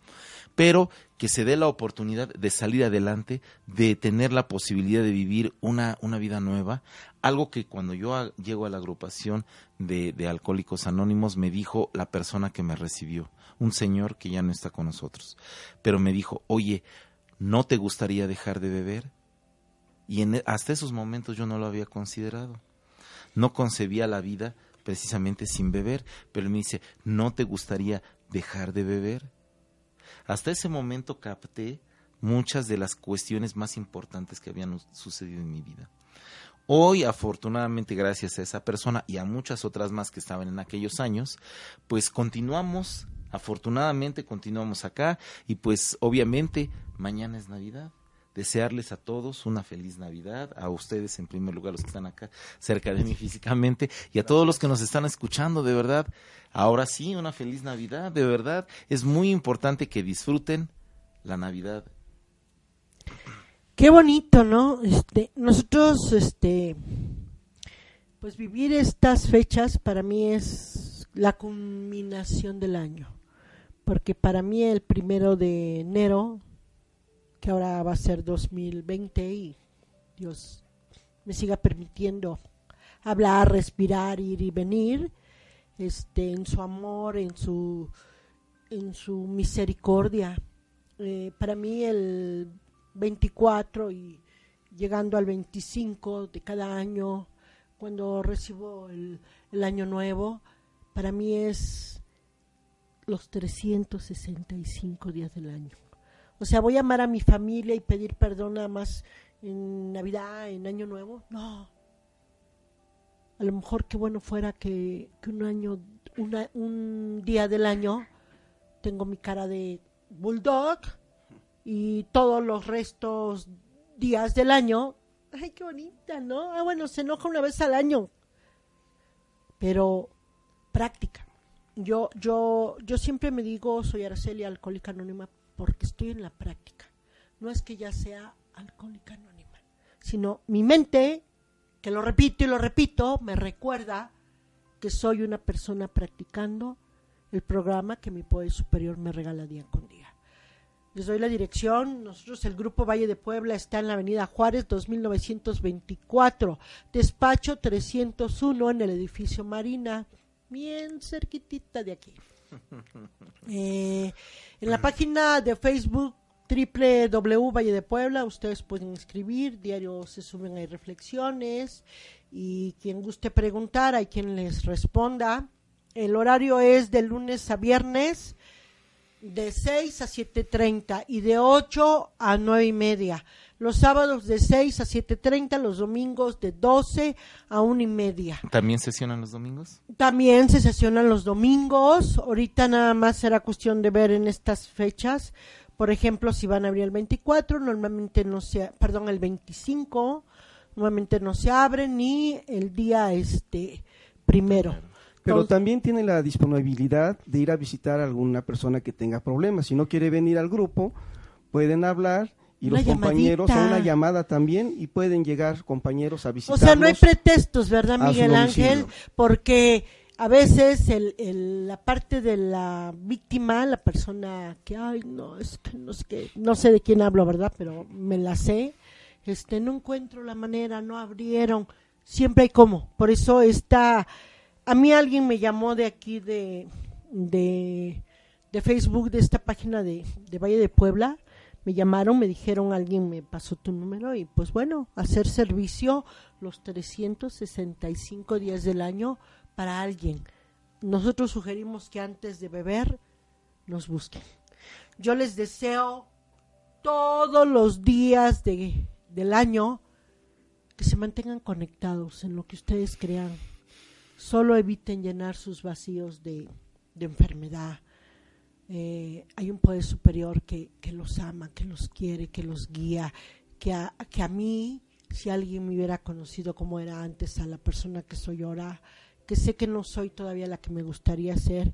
Pero que se dé la oportunidad de salir adelante, de tener la posibilidad de vivir una, una vida nueva, algo que cuando yo llego a la agrupación de, de Alcohólicos Anónimos me dijo la persona que me recibió, un señor que ya no está con nosotros, pero me dijo, oye, ¿no te gustaría dejar de beber? Y en, e- hasta esos momentos yo no lo había considerado. No concebía la vida precisamente sin beber, pero me dice, ¿no te gustaría dejar de beber? Hasta ese momento capté muchas de las cuestiones más importantes que habían sucedido en mi vida. Hoy, afortunadamente, gracias a esa persona y a muchas otras más que estaban en aquellos años, pues continuamos, afortunadamente continuamos acá y pues obviamente mañana es Navidad. Desearles a todos una feliz Navidad, a ustedes en primer lugar los que están acá cerca de mí físicamente y a todos los que nos están escuchando, de verdad. Ahora sí, una feliz Navidad, de verdad. Es muy importante que disfruten la Navidad Qué bonito, ¿no? Este, nosotros, este, pues vivir estas fechas para mí es la culminación del año, porque para mí el primero de enero, que ahora va a ser 2020 y Dios me siga permitiendo hablar, respirar, ir y venir, este, en su amor, en su, en su misericordia. Eh, para mí el 24 y llegando al 25 de cada año, cuando recibo el, el año nuevo, para mí es los 365 días del año. O sea, voy a amar a mi familia y pedir perdón nada más en Navidad, en Año Nuevo. No. A lo mejor qué bueno fuera que, que un año, una- un día del año, tengo mi cara de bulldog y todos los restos días del año. Ay, qué bonita, ¿no? Ah, bueno, se enoja una vez al año. Pero práctica. Yo, yo, yo siempre me digo, soy Araceli, alcohólica anónima, porque estoy en la práctica. No es que ya sea alcohólica anónima, sino mi mente, que lo repito y lo repito, me recuerda que soy una persona practicando el programa que mi Poder Superior me regala día con día. Les doy la dirección. Nosotros, el Grupo Valle de Puebla, está en la Avenida Juárez, 2924, despacho 301 en el edificio Marina, bien cerquitita de aquí. Eh, en la página de Facebook www Valle de Puebla ustedes pueden escribir, diario se suben ahí reflexiones y quien guste preguntar hay quien les responda. El horario es de lunes a viernes de 6 a 7.30 y de 8 a 9 y media. Los sábados de 6 a 7.30, los domingos de 12 a 1 y media. ¿También sesionan los domingos? También se sesionan los domingos. Ahorita nada más será cuestión de ver en estas fechas. Por ejemplo, si van a abrir el 24, normalmente no se, perdón, el 25, normalmente no se abre ni el día este primero. Pero también tiene la disponibilidad de ir a visitar a alguna persona que tenga problemas. Si no quiere venir al grupo, pueden hablar y Una los compañeros o una llamada también y pueden llegar compañeros a O visitarlos. sea, no hay pretextos, ¿verdad, Miguel. Ángel? Porque a veces el, el- la parte de la víctima, la persona que, ay, no, es que no sé, qué, no sé de quién hablo, ¿verdad? Pero me la sé, este, no encuentro la manera, no abrieron, siempre hay cómo. Por eso está, a mí alguien me llamó de aquí de, de, de Facebook, de esta página de, de Valle de Puebla, me llamaron, me dijeron, alguien me pasó tu número y pues bueno, hacer servicio los 365 días del año para alguien. Nosotros sugerimos que antes de beber nos busquen. Yo les deseo todos los días de, del año que se mantengan conectados en lo que ustedes crean. Solo eviten llenar sus vacíos de, de enfermedad, eh, hay un poder superior que, que los ama, que los quiere, que los guía, que a, que a mí, si alguien me hubiera conocido como era antes, a la persona que soy ahora, que sé que no soy todavía la que me gustaría ser,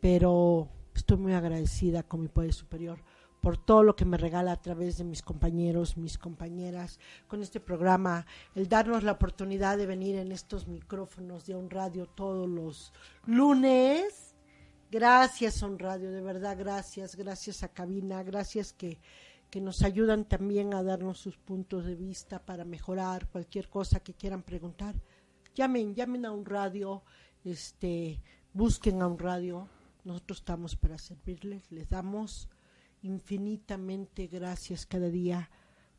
pero estoy muy agradecida con mi poder superior por todo lo que me regala a través de mis compañeros, mis compañeras, con este programa, el darnos la oportunidad de venir en estos micrófonos de un radio todos los lunes. Gracias, Son Radio, de verdad, gracias, gracias a Cabina, gracias que, que nos ayudan también a darnos sus puntos de vista para mejorar cualquier cosa que quieran preguntar. Llamen, llamen a un radio, este, busquen a un radio, nosotros estamos para servirles, les damos infinitamente gracias cada día,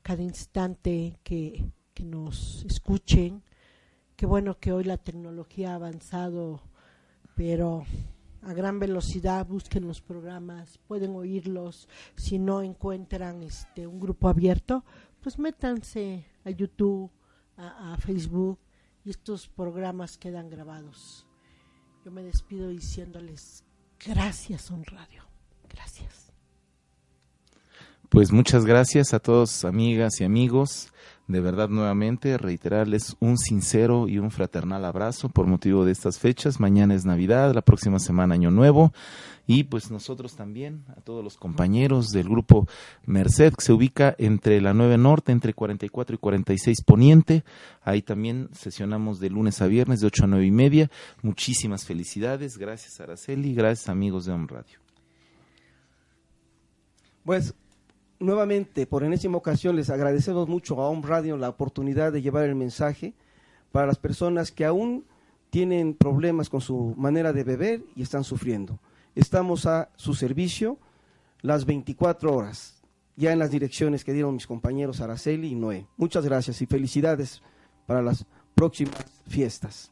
cada instante que, que nos escuchen. Qué bueno que hoy la tecnología ha avanzado, pero a gran velocidad, busquen los programas, pueden oírlos. Si no encuentran este un grupo abierto, pues métanse a YouTube, a, Facebook y estos programas quedan grabados. Yo me despido diciéndoles gracias, Son Radio. Gracias. Pues muchas gracias a todos, amigas y amigos. De verdad, nuevamente, reiterarles un sincero y un fraternal abrazo por motivo de estas fechas. Mañana es Navidad, la próxima semana Año Nuevo. Y pues nosotros también, a todos los compañeros del grupo Merced, que se ubica entre la 9 Norte, entre 44 y 46 Poniente. Ahí también sesionamos de lunes a viernes, de 8 a 9 y media. Muchísimas felicidades. Gracias, Araceli. Gracias, amigos de Home Radio. Pues nuevamente, por enésima ocasión, les agradecemos mucho a Home Radio la oportunidad de llevar el mensaje para las personas que aún tienen problemas con su manera de beber y están sufriendo. Estamos a su servicio las 24 horas, ya en las direcciones que dieron mis compañeros Araceli y Noé. Muchas gracias y felicidades para las próximas fiestas.